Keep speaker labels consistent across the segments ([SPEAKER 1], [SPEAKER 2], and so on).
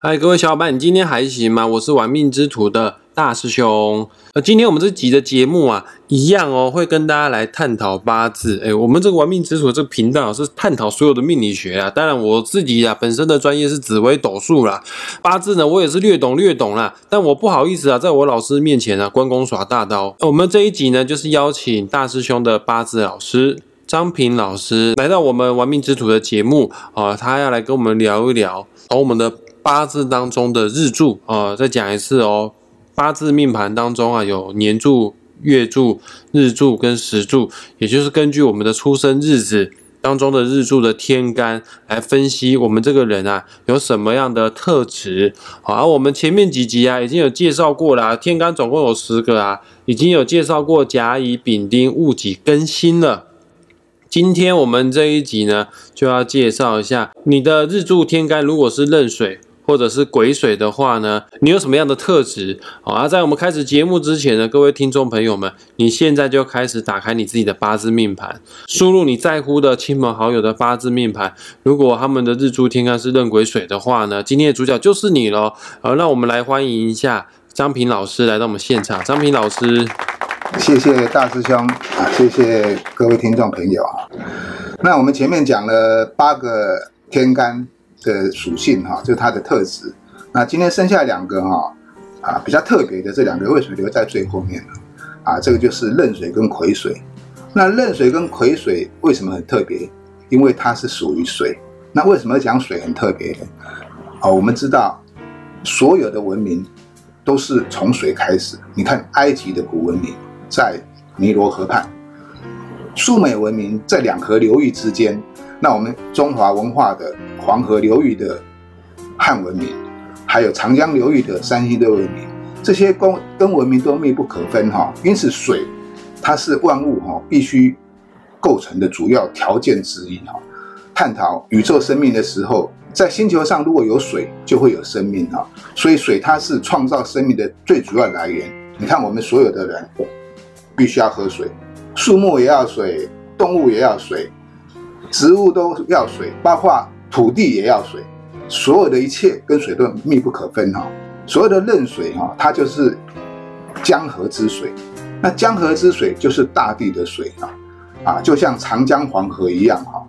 [SPEAKER 1] 嗨，各位小伙伴，你今天还行吗？我是玩命之徒的大师兄。呃，今天我们这集的节目啊，一样哦，会跟大家来探讨八字。哎，我们这个玩命之徒这个频道是探讨所有的命理学啊。当然，我自己啊本身的专业是紫微斗数啦，八字呢我也是略懂略懂啦。但我不好意思啊，在我老师面前啊关公耍大刀。我们这一集呢，就是邀请大师兄的八字老师张平老师来到我们玩命之徒的节目啊，他要来跟我们聊一聊，从我们的。八字当中的日柱啊，再讲一次哦。八字命盘当中啊，有年柱、月柱、日柱跟时柱，也就是根据我们的出生日子当中的日柱的天干来分析我们这个人啊有什么样的特质。好，而我们前面几集啊已经有介绍过了，啊天干总共有十个啊，已经有介绍过甲乙丙丁戊己庚辛了。今天我们这一集呢，就要介绍一下你的日柱天干，如果是壬水。或者是癸水的话呢，你有什么样的特质？好啊，在我们开始节目之前呢，各位听众朋友们，你现在就开始打开你自己的八字命盘，输入你在乎的亲朋好友的八字命盘。如果他们的日柱天干是壬癸水的话呢，今天的主角就是你喽。好，那我们来欢迎一下张平老师来到我们现场。张平老师，
[SPEAKER 2] 谢谢大师兄啊，谢谢各位听众朋友啊。那我们前面讲了八个天干。的属性哈，就是它的特质。那今天剩下两个哈啊比较特别的这两个，为什么留在最后面呢？啊，这个就是壬水跟癸水。那壬水跟癸水为什么很特别？因为它是属于水。那为什么讲水很特别呢？啊，我们知道所有的文明都是从水开始。你看埃及的古文明在尼罗河畔，苏美文明在两河流域之间。那我们中华文化的黄河流域的汉文明，还有长江流域的山西的文明，这些跟跟文明都密不可分哈。因此，水它是万物哈必须构成的主要条件之一哈。探讨宇宙生命的时候，在星球上如果有水，就会有生命哈。所以，水它是创造生命的最主要来源。你看，我们所有的人必须要喝水，树木也要水，动物也要水。植物都要水，包括土地也要水，所有的一切跟水都密不可分哈。所有的壬水哈，它就是江河之水，那江河之水就是大地的水啊，啊，就像长江黄河一样哈，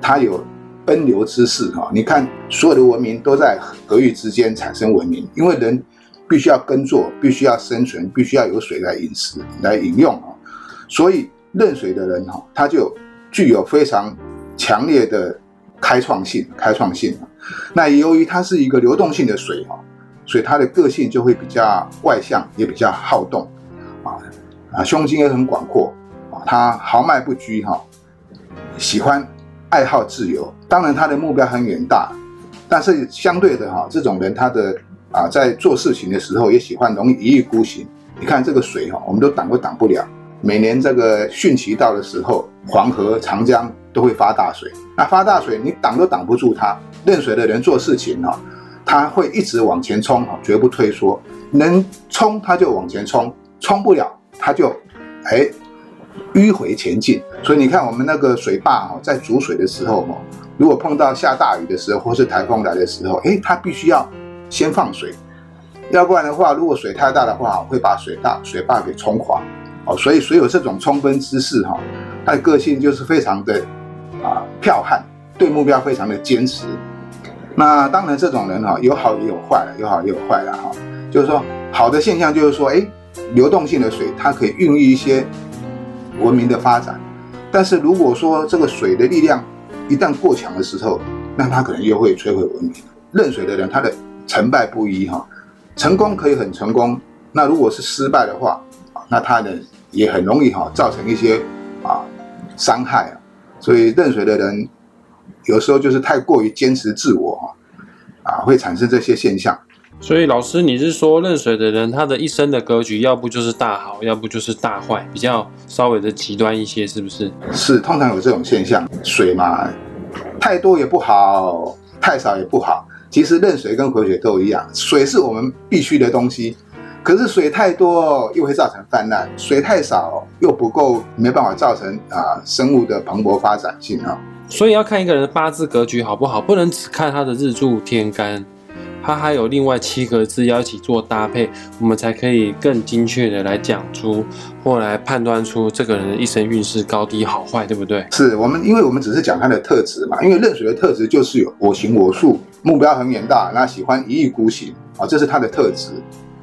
[SPEAKER 2] 它有奔流之势哈。你看，所有的文明都在河域之间产生文明，因为人必须要耕作，必须要生存，必须要有水来饮食、来饮用啊。所以壬水的人哈，他就具有非常。强烈的开创性，开创性那由于它是一个流动性的水哈，所以它的个性就会比较外向，也比较好动啊啊，胸襟也很广阔啊，他豪迈不拘哈，喜欢爱好自由。当然他的目标很远大，但是相对的哈，这种人他的啊在做事情的时候也喜欢容易一意孤行。你看这个水哈，我们都挡都挡不了。每年这个汛期到的时候，黄河、长江。都会发大水，那发大水你挡都挡不住它。任水的人做事情哈，他会一直往前冲哈，绝不退缩。能冲他就往前冲，冲不了他就哎迂回前进。所以你看我们那个水坝哈，在煮水的时候哈，如果碰到下大雨的时候或是台风来的时候，哎，它必须要先放水，要不然的话，如果水太大的话，会把水大水坝给冲垮。哦，所以水有这种冲锋之势哈，它的个性就是非常的。啊，剽悍，对目标非常的坚持。那当然，这种人哈，有好也有坏了，有好也有坏了哈。就是说，好的现象就是说，哎，流动性的水它可以孕育一些文明的发展。但是如果说这个水的力量一旦过强的时候，那它可能又会摧毁文明。认水的人，他的成败不一哈，成功可以很成功，那如果是失败的话，那他呢也很容易哈造成一些啊伤害啊。所以认水的人有时候就是太过于坚持自我啊，会产生这些现象。
[SPEAKER 1] 所以老师，你是说认水的人他的一生的格局，要不就是大好，要不就是大坏，比较稍微的极端一些，是不是？
[SPEAKER 2] 是，通常有这种现象。水嘛，太多也不好，太少也不好。其实认水跟回水都一样，水是我们必须的东西。可是水太多又会造成泛滥，水太少又不够，没办法造成啊生物的蓬勃发展性啊。
[SPEAKER 1] 所以要看一个人的八字格局好不好，不能只看他的日柱天干，他还有另外七个字要一起做搭配，我们才可以更精确的来讲出或来判断出这个人的一生运势高低好坏，对不对？
[SPEAKER 2] 是我们，因为我们只是讲他的特质嘛。因为壬水的特质就是有我行我素，目标很远大，那喜欢一意孤行啊，这是他的特质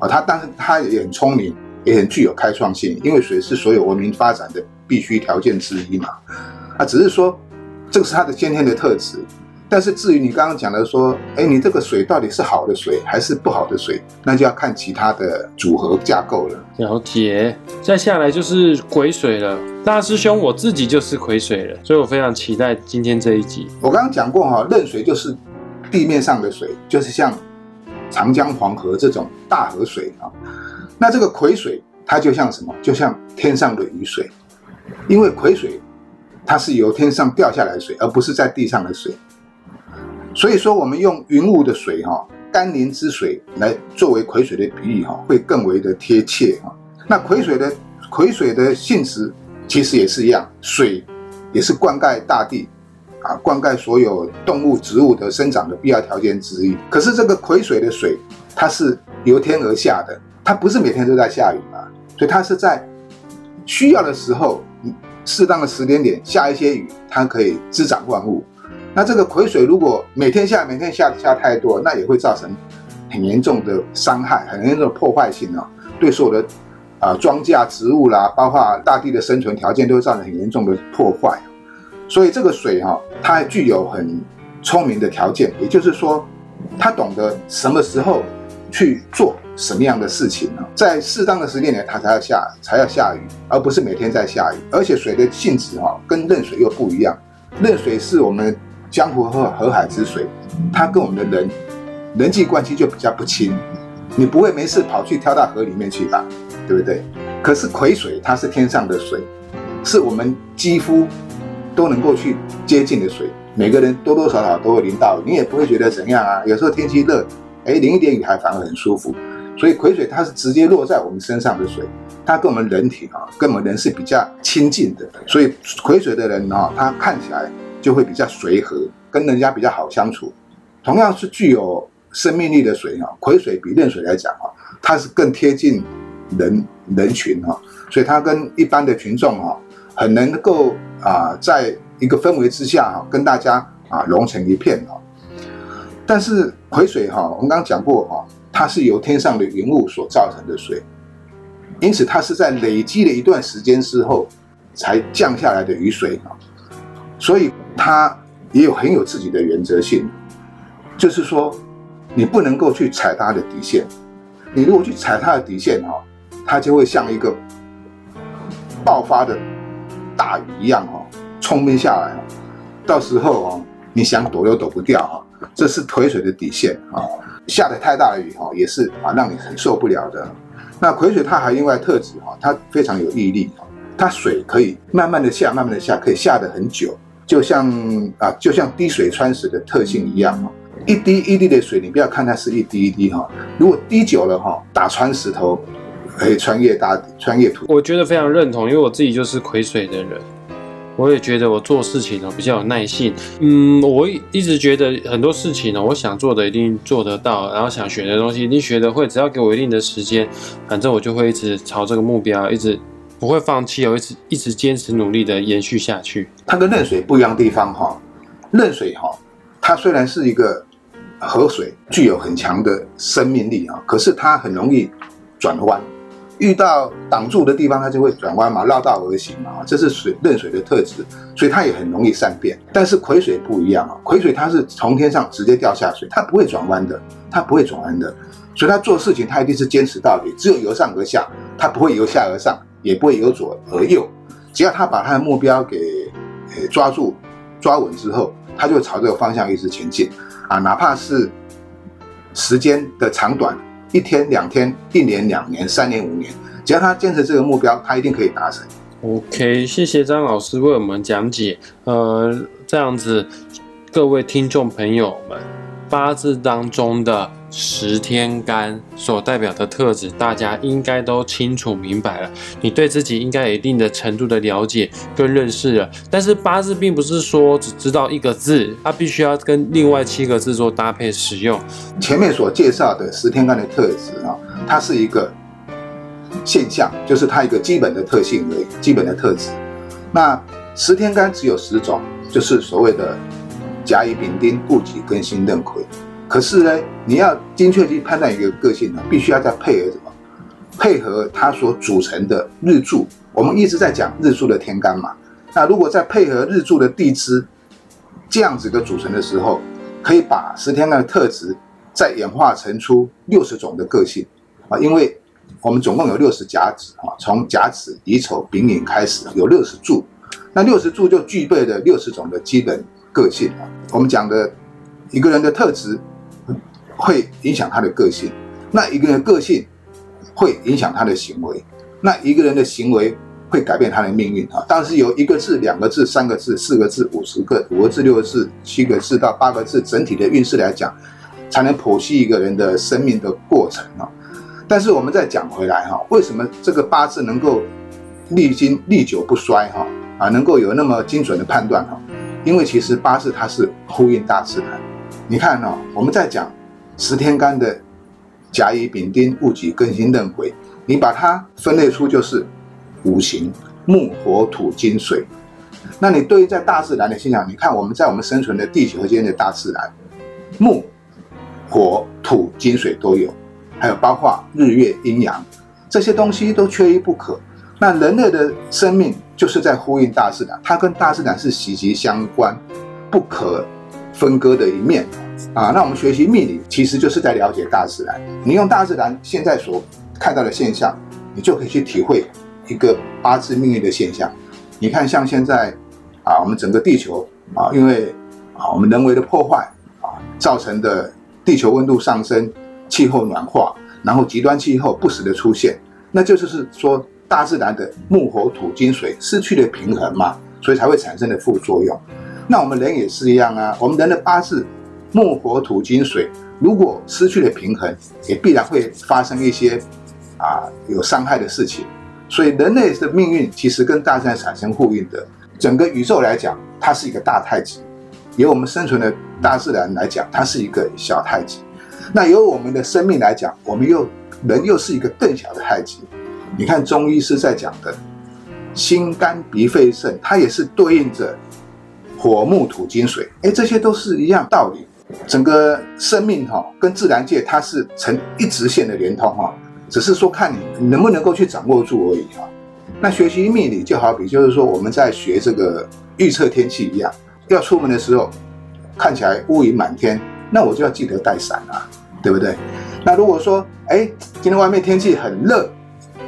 [SPEAKER 2] 啊。他但是他也很聪明，也很具有开创性，因为水是所有文明发展的必须条件之一嘛。啊，只是说这个是他的先天的特质。但是至于你刚刚讲的说，哎，你这个水到底是好的水还是不好的水，那就要看其他的组合架构了。
[SPEAKER 1] 了解，再下来就是癸水了。大师兄，我自己就是癸水了，所以我非常期待今天这一集。
[SPEAKER 2] 我刚刚讲过哈，壬水就是地面上的水，就是像长江、黄河这种大河水啊。那这个癸水，它就像什么？就像天上的雨水，因为癸水它是由天上掉下来的水，而不是在地上的水。所以说，我们用云雾的水哈，甘霖之水来作为癸水的比喻哈，会更为的贴切哈。那癸水的癸水的性质其实也是一样，水也是灌溉大地啊，灌溉所有动物植物的生长的必要条件之一。可是这个癸水的水，它是由天而下的，它不是每天都在下雨嘛，所以它是在需要的时候，适当的时间点下一些雨，它可以滋长万物。那这个癸水如果每天下，每天下下太多，那也会造成很严重的伤害，很严重的破坏性啊，对所有的啊庄稼、植物啦，包括大地的生存条件，都会造成很严重的破坏。所以这个水哈，它具有很聪明的条件，也就是说，它懂得什么时候去做什么样的事情呢？在适当的时间点，它才要下，才要下雨，而不是每天在下雨。而且水的性质哈，跟壬水又不一样，壬水是我们。江湖和河海之水，它跟我们的人人际关系就比较不亲，你不会没事跑去跳到河里面去吧，对不对？可是癸水它是天上的水，是我们肌肤都能够去接近的水，每个人多多少少都会淋到，你也不会觉得怎样啊。有时候天气热，哎，淋一点雨还反而很舒服。所以癸水它是直接落在我们身上的水，它跟我们人体啊，跟我们人是比较亲近的。所以癸水的人啊，他看起来。就会比较随和，跟人家比较好相处。同样是具有生命力的水哈，癸水比壬水来讲哈，它是更贴近人人群哈，所以它跟一般的群众哈，很能够啊，在一个氛围之下哈，跟大家啊融成一片哈。但是癸水哈，我们刚刚讲过哈，它是由天上的云雾所造成的水，因此它是在累积了一段时间之后才降下来的雨水哈。所以它也有很有自己的原则性，就是说，你不能够去踩它的底线。你如果去踩它的底线哈，它就会像一个爆发的大雨一样哈，冲面下来到时候哦，你想躲又躲不掉哈。这是癸水的底线啊，下的太大的雨哈，也是啊，让你很受不了的。那癸水它还另外特质哈，它非常有毅力它水可以慢慢的下，慢慢的下，可以下的很久。就像啊，就像滴水穿石的特性一样哈，一滴一滴的水，你不要看它是一滴一滴哈，如果滴久了哈，打穿石头，可以穿越大穿越土。
[SPEAKER 1] 我觉得非常认同，因为我自己就是癸水的人，我也觉得我做事情呢比较有耐性。嗯，我一直觉得很多事情呢，我想做的一定做得到，然后想学的东西一定学得会，只要给我一定的时间，反正我就会一直朝这个目标一直。不会放弃哦，一直一直坚持努力的延续下去。
[SPEAKER 2] 它跟壬水不一样的地方哈，壬水哈，它虽然是一个河水，具有很强的生命力啊，可是它很容易转弯，遇到挡住的地方，它就会转弯嘛，绕道而行嘛，这是水壬水的特质，所以它也很容易善变。但是癸水不一样啊，癸水它是从天上直接掉下水，它不会转弯的，它不会转弯的，所以它做事情它一定是坚持到底，只有由上而下，它不会由下而上。也不会由左而右，只要他把他的目标给抓住、抓稳之后，他就朝这个方向一直前进啊，哪怕是时间的长短，一天、两天、一年、两年、三年、五年，只要他坚持这个目标，他一定可以达成。
[SPEAKER 1] OK，谢谢张老师为我们讲解。呃，这样子，各位听众朋友们，八字当中的十天干所代表的特质，大家应该都清楚明白了。你对自己应该有一定的程度的了解跟认识了。但是八字并不是说只知道一个字，它必须要跟另外七个字做搭配使用。
[SPEAKER 2] 前面所介绍的十天干的特质啊，它是一个现象，就是它一个基本的特性为，基本的特质。那十天干只有十种，就是所谓的。甲乙丙丁戊己庚辛壬癸，可是呢，你要精确去判断一个个性呢，必须要再配合什么？配合它所组成的日柱。我们一直在讲日柱的天干嘛。那如果再配合日柱的地支，这样子的组成的时候，可以把十天干的特质再演化成出六十种的个性啊。因为我们总共有六十甲子啊，从甲子、乙丑、丙寅开始有六十柱，那六十柱就具备了六十种的基本。个性啊，我们讲的一个人的特质会影响他的个性，那一个人的个性会影响他的行为，那一个人的行为会改变他的命运啊。但是由一个字、两个字、三个字、四个字、五十个、五个字、六个字、七个字到八个字，整体的运势来讲，才能剖析一个人的生命的过程啊。但是我们再讲回来哈，为什么这个八字能够历经历久不衰哈啊，能够有那么精准的判断哈？因为其实八字它是呼应大自然，你看哦，我们在讲十天干的甲乙丙丁戊己庚辛壬癸，你把它分类出就是五行木火土金水。那你对于在大自然的现象，你看我们在我们生存的地球间的大自然，木、火、土、金、水都有，还有包括日月阴阳这些东西都缺一不可。那人类的生命就是在呼应大自然，它跟大自然是息息相关、不可分割的一面啊。那我们学习命理，其实就是在了解大自然。你用大自然现在所看到的现象，你就可以去体会一个八字命运的现象。你看，像现在啊，我们整个地球啊，因为啊我们人为的破坏啊造成的地球温度上升、气候暖化，然后极端气候不时的出现，那就是是说。大自然的木火土金水失去了平衡嘛，所以才会产生的副作用。那我们人也是一样啊，我们人的八字木火土金水如果失去了平衡，也必然会发生一些啊有伤害的事情。所以人类的命运其实跟大自然产生呼应的。整个宇宙来讲，它是一个大太极；由我们生存的大自然来讲，它是一个小太极。那由我们的生命来讲，我们又人又是一个更小的太极。你看中医是在讲的心肝脾肺肾，它也是对应着火木土金水，哎，这些都是一样道理。整个生命哈跟自然界它是成一直线的连通哈，只是说看你能不能够去掌握住而已哈。那学习命理就好比就是说我们在学这个预测天气一样，要出门的时候看起来乌云满天，那我就要记得带伞啊，对不对？那如果说哎今天外面天气很热。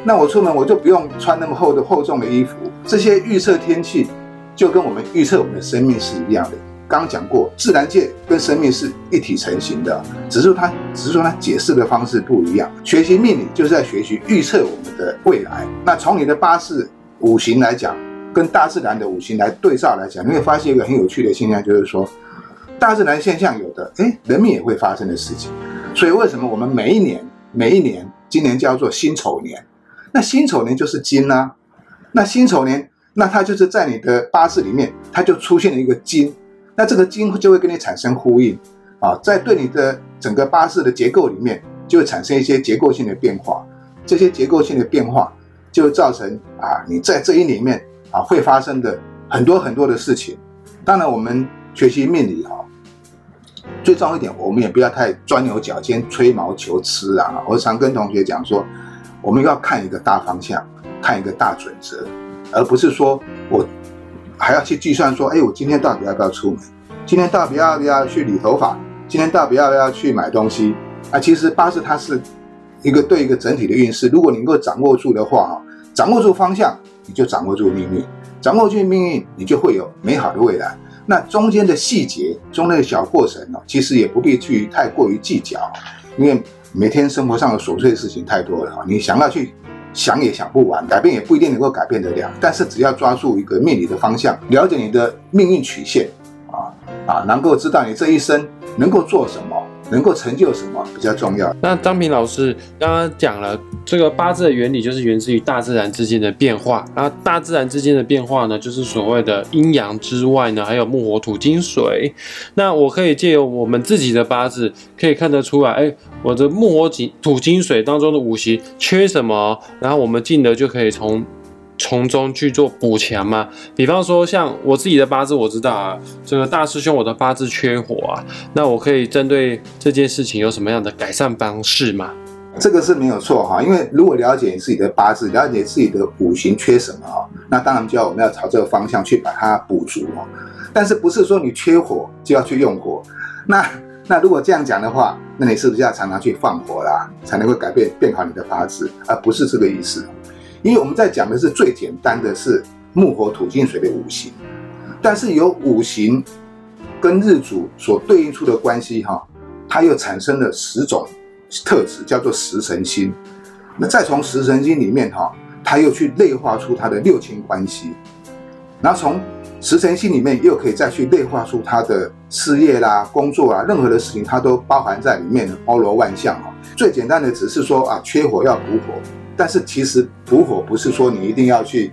[SPEAKER 2] 那我出门我就不用穿那么厚的厚重的衣服。这些预测天气，就跟我们预测我们的生命是一样的。刚讲过，自然界跟生命是一体成型的，只是它只是说它解释的方式不一样。学习命理就是在学习预测我们的未来。那从你的八字五行来讲，跟大自然的五行来对照来讲，你会发现一个很有趣的现象，就是说，大自然现象有的，哎，人命也会发生的事情。所以为什么我们每一年每一年，今年叫做辛丑年？那辛丑年就是金呐，那辛丑年，那它就是在你的八字里面，它就出现了一个金，那这个金就会跟你产生呼应啊，在对你的整个八字的结构里面，就会产生一些结构性的变化，这些结构性的变化就造成啊，你在这一年里面啊会发生的很多很多的事情。当然，我们学习命理哈，最重要一点，我们也不要太钻牛角尖、吹毛求疵啊。我常跟同学讲说。我们要看一个大方向，看一个大准则，而不是说我还要去计算说，哎，我今天到底要不要出门？今天到底要不要去理头发？今天到底要不要去买东西？啊，其实八字它是一个对一个整体的运势，如果你能够掌握住的话，掌握住方向，你就掌握住命运，掌握住命运，你就会有美好的未来。那中间的细节，中间的小过程呢，其实也不必去太过于计较，因为。每天生活上的琐碎事情太多了哈，你想要去想也想不完，改变也不一定能够改变得了。但是只要抓住一个命理的方向，了解你的命运曲线啊啊，能够知道你这一生能够做什么，能够成就什么比较重要。
[SPEAKER 1] 那张平老师刚刚讲了这个八字的原理，就是源自于大自然之间的变化。那大自然之间的变化呢，就是所谓的阴阳之外呢，还有木火土金水。那我可以借由我们自己的八字，可以看得出来，哎，我的木火金土金水当中的五行缺什么，然后我们进而就可以从。从中去做补强吗，比方说像我自己的八字，我知道啊，这个大师兄我的八字缺火啊，那我可以针对这件事情有什么样的改善方式吗？
[SPEAKER 2] 这个是没有错哈，因为如果了解你自己的八字，了解自己的五行缺什么哈，那当然就要我们要朝这个方向去把它补足哦。但是不是说你缺火就要去用火？那那如果这样讲的话，那你是不是要常常去放火啦，才能够改变变好你的八字？而不是这个意思。因为我们在讲的是最简单的是木火土金水的五行，但是有五行跟日主所对应出的关系哈，它又产生了十种特质，叫做十神星。那再从十神星里面哈，它又去内化出它的六亲关系，然后从十神星里面又可以再去内化出它的事业啦、工作啊，任何的事情它都包含在里面的，包罗万象哈。最简单的只是说啊，缺火要补火。但是其实补火不是说你一定要去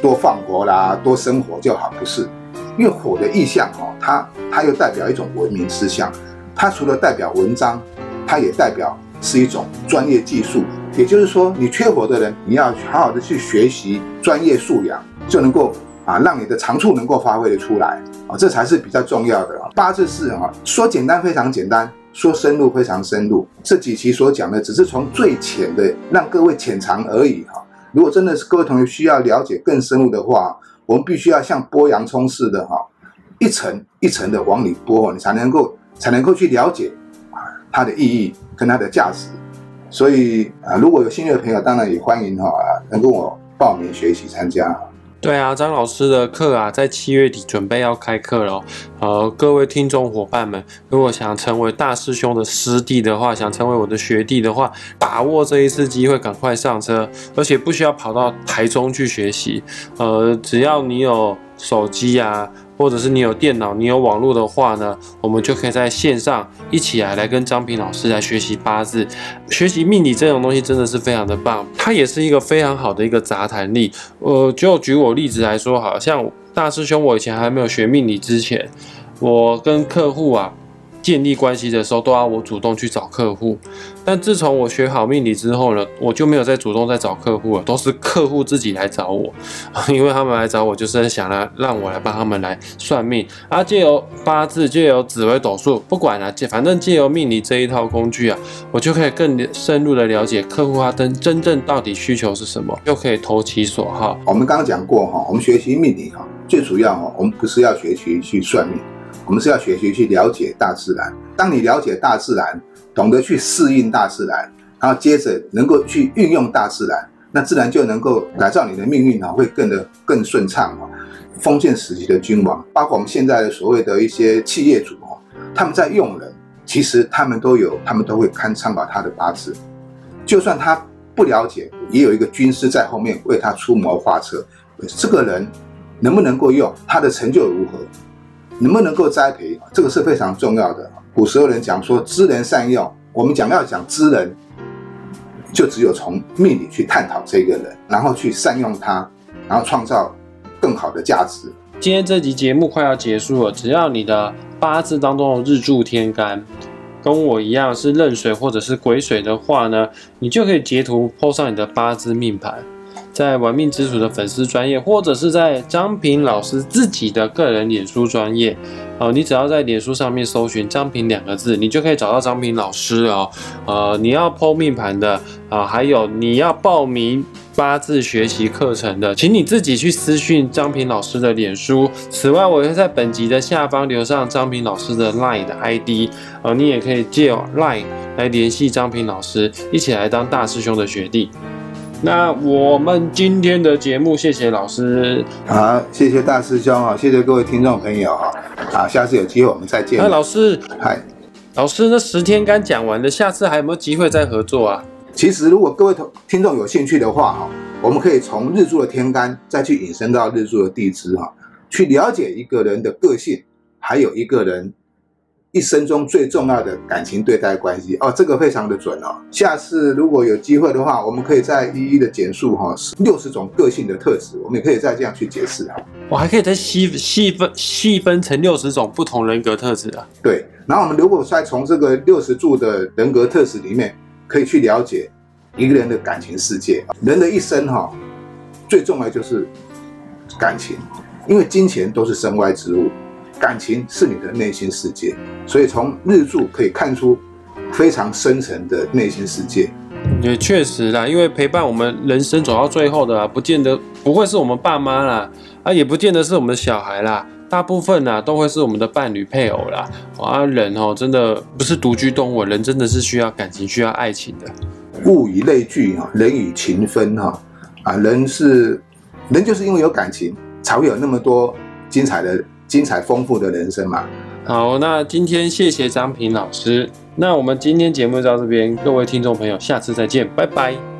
[SPEAKER 2] 多放火啦、多生火就好，不是。因为火的意象哦，它它又代表一种文明思想，它除了代表文章，它也代表是一种专业技术。也就是说，你缺火的人，你要好好的去学习专业素养，就能够啊让你的长处能够发挥的出来啊，这才是比较重要的。八字是啊，说简单非常简单。说深入非常深入，这几期所讲的只是从最浅的让各位浅尝而已哈。如果真的是各位同学需要了解更深入的话，我们必须要像剥洋葱似的哈，一层一层的往里剥，你才能够才能够去了解啊它的意义跟它的价值。所以啊，如果有兴趣的朋友，当然也欢迎哈，能跟我报名学习参加。
[SPEAKER 1] 对啊，张老师的课啊，在七月底准备要开课了。呃，各位听众伙伴们，如果想成为大师兄的师弟的话，想成为我的学弟的话，把握这一次机会，赶快上车，而且不需要跑到台中去学习。呃，只要你有手机啊。或者是你有电脑、你有网络的话呢，我们就可以在线上一起来来跟张平老师来学习八字、学习命理这种东西，真的是非常的棒。它也是一个非常好的一个杂谈力。呃，就举我例子来说，好像大师兄，我以前还没有学命理之前，我跟客户啊。建立关系的时候都要我主动去找客户，但自从我学好命理之后呢，我就没有再主动再找客户了，都是客户自己来找我，因为他们来找我就是想来让我来帮他们来算命啊，借由八字，借由紫微斗数，不管了，借反正借由命理这一套工具啊，我就可以更深入的了解客户他真真正到底需求是什么，又可以投其所好。
[SPEAKER 2] 我们刚刚讲过哈，我们学习命理哈，最主要哈，我们不是要学习去算命。我们是要学习去了解大自然。当你了解大自然，懂得去适应大自然，然后接着能够去运用大自然，那自然就能够改造你的命运啊，会更的更顺畅啊。封建时期的君王，包括我们现在的所谓的一些企业主哦，他们在用人，其实他们都有，他们都会看参考他的八字。就算他不了解，也有一个军师在后面为他出谋划策。这个人能不能够用，他的成就如何？能不能够栽培，这个是非常重要的。古时候人讲说知人善用，我们讲要讲知人，就只有从命理去探讨这个人，然后去善用他，然后创造更好的价值。
[SPEAKER 1] 今天这集节目快要结束了，只要你的八字当中的日柱天干跟我一样是壬水或者是癸水的话呢，你就可以截图 po 上你的八字命盘。在玩命之主的粉丝专业，或者是在张平老师自己的个人脸书专业，哦，你只要在脸书上面搜寻“张平”两个字，你就可以找到张平老师哦。呃，你要剖命盘的啊，还有你要报名八字学习课程的，请你自己去私讯张平老师的脸书。此外，我会在本集的下方留上张平老师的 LINE 的 ID，呃，你也可以借 LINE 来联系张平老师，一起来当大师兄的学弟。那我们今天的节目，谢谢老师，
[SPEAKER 2] 好，谢谢大师兄啊，谢谢各位听众朋友啊，好，下次有机会我们再见。
[SPEAKER 1] 那老师，
[SPEAKER 2] 嗨，
[SPEAKER 1] 老师，那十天刚讲完了，下次还有没有机会再合作啊？
[SPEAKER 2] 其实如果各位同听众有兴趣的话哈，我们可以从日柱的天干再去引申到日柱的地支哈，去了解一个人的个性，还有一个人一生中最重要的感情对待关系哦，这个非常的准哦。下次如果有机会的话，我们可以再一一的简述哈六十种个性的特质，我们也可以再这样去解释哈。
[SPEAKER 1] 我还可以再细细分细分成六十种不同人格特质啊。
[SPEAKER 2] 对，然后我们如果再从这个六十柱的人格特质里面，可以去了解一个人的感情世界。人的一生哈，最重要就是感情，因为金钱都是身外之物。感情是你的内心世界，所以从日柱可以看出非常深层的内心世界。
[SPEAKER 1] 也确实啦，因为陪伴我们人生走到最后的，不见得不会是我们爸妈啦，啊，也不见得是我们的小孩啦，大部分呢都会是我们的伴侣配偶啦。啊，人哦，真的不是独居动物，人真的是需要感情、需要爱情的。
[SPEAKER 2] 物以类聚哈，人以情分哈，啊，人是人就是因为有感情，才会有那么多精彩的。精彩丰富的人生嘛。
[SPEAKER 1] 好，那今天谢谢张平老师。那我们今天节目就到这边，各位听众朋友，下次再见，拜拜。